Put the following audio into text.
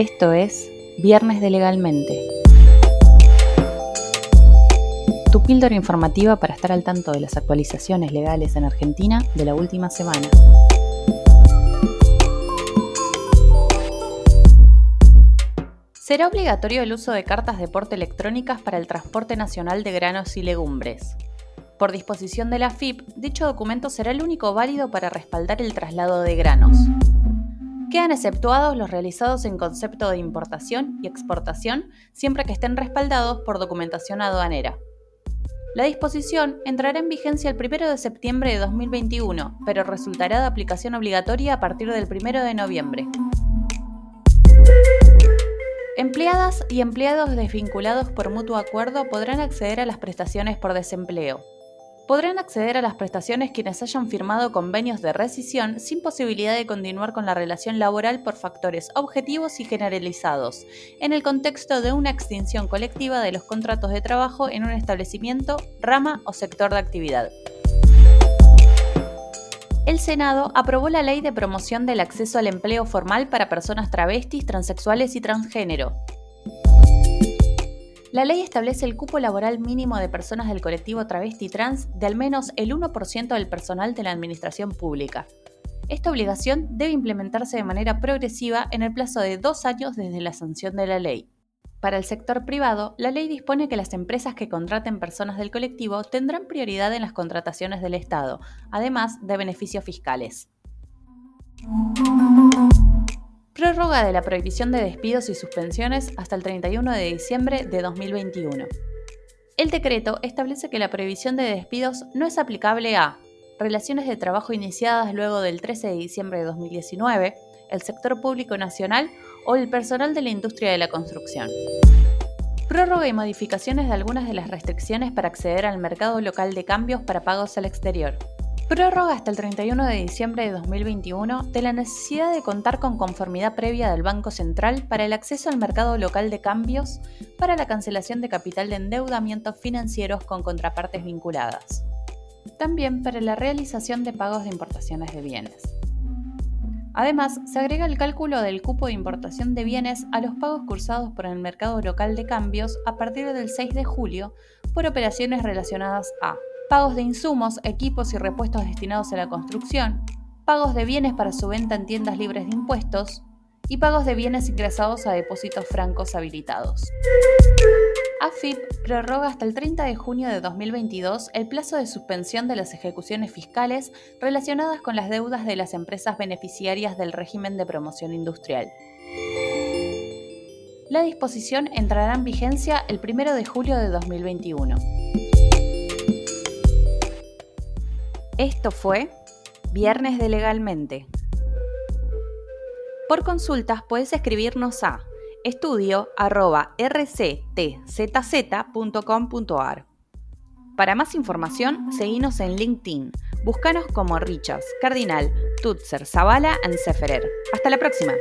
Esto es Viernes de Legalmente. Tu píldora informativa para estar al tanto de las actualizaciones legales en Argentina de la última semana. Será obligatorio el uso de cartas de porte electrónicas para el transporte nacional de granos y legumbres. Por disposición de la FIP, dicho documento será el único válido para respaldar el traslado de granos. Quedan exceptuados los realizados en concepto de importación y exportación siempre que estén respaldados por documentación aduanera. La disposición entrará en vigencia el 1 de septiembre de 2021, pero resultará de aplicación obligatoria a partir del 1 de noviembre. Empleadas y empleados desvinculados por mutuo acuerdo podrán acceder a las prestaciones por desempleo podrán acceder a las prestaciones quienes hayan firmado convenios de rescisión sin posibilidad de continuar con la relación laboral por factores objetivos y generalizados, en el contexto de una extinción colectiva de los contratos de trabajo en un establecimiento, rama o sector de actividad. El Senado aprobó la Ley de Promoción del Acceso al Empleo Formal para Personas Travestis, Transexuales y Transgénero, la ley establece el cupo laboral mínimo de personas del colectivo travesti trans de al menos el 1% del personal de la administración pública. Esta obligación debe implementarse de manera progresiva en el plazo de dos años desde la sanción de la ley. Para el sector privado, la ley dispone que las empresas que contraten personas del colectivo tendrán prioridad en las contrataciones del Estado, además de beneficios fiscales. Prórroga de la prohibición de despidos y suspensiones hasta el 31 de diciembre de 2021. El decreto establece que la prohibición de despidos no es aplicable a relaciones de trabajo iniciadas luego del 13 de diciembre de 2019, el sector público nacional o el personal de la industria de la construcción. Prórroga y modificaciones de algunas de las restricciones para acceder al mercado local de cambios para pagos al exterior. Prórroga hasta el 31 de diciembre de 2021 de la necesidad de contar con conformidad previa del Banco Central para el acceso al mercado local de cambios para la cancelación de capital de endeudamientos financieros con contrapartes vinculadas. También para la realización de pagos de importaciones de bienes. Además, se agrega el cálculo del cupo de importación de bienes a los pagos cursados por el mercado local de cambios a partir del 6 de julio por operaciones relacionadas a pagos de insumos, equipos y repuestos destinados a la construcción, pagos de bienes para su venta en tiendas libres de impuestos y pagos de bienes ingresados a depósitos francos habilitados. AFIP prorroga hasta el 30 de junio de 2022 el plazo de suspensión de las ejecuciones fiscales relacionadas con las deudas de las empresas beneficiarias del régimen de promoción industrial. La disposición entrará en vigencia el 1 de julio de 2021. Esto fue Viernes de Legalmente. Por consultas puedes escribirnos a estudio.rctzz.com.ar. Para más información, seguinos en LinkedIn. Búscanos como Richards, Cardinal, Tutzer, Zavala and Seferer. Hasta la próxima.